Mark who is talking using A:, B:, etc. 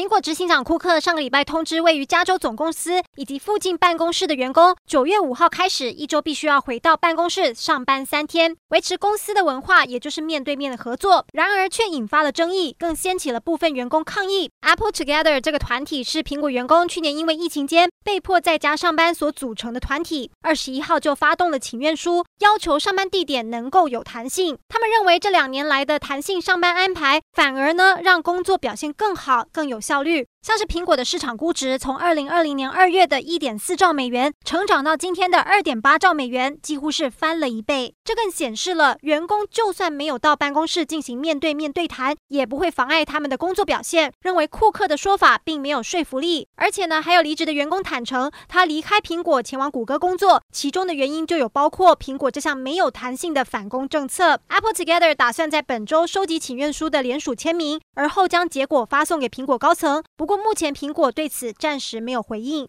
A: 苹果执行长库克上个礼拜通知位于加州总公司以及附近办公室的员工，九月五号开始，一周必须要回到办公室上班三天，维持公司的文化，也就是面对面的合作。然而却引发了争议，更掀起了部分员工抗议。Apple Together 这个团体是苹果员工去年因为疫情间被迫在家上班所组成的团体，二十一号就发动了请愿书，要求上班地点能够有弹性。他们认为这两年来的弹性上班安排，反而呢让工作表现更好，更有效效率像是苹果的市场估值，从二零二零年二月的一点四兆美元，成长到今天的二点八兆美元，几乎是翻了一倍。这更显示了员工就算没有到办公室进行面对面对谈，也不会妨碍他们的工作表现。认为库克的说法并没有说服力，而且呢，还有离职的员工坦诚，他离开苹果前往谷歌工作，其中的原因就有包括苹果这项没有弹性的返工政策。Apple Together 打算在本周收集请愿书的联署签名，而后将结果发送给苹果高层。不不过目前苹果对此暂时没有回应。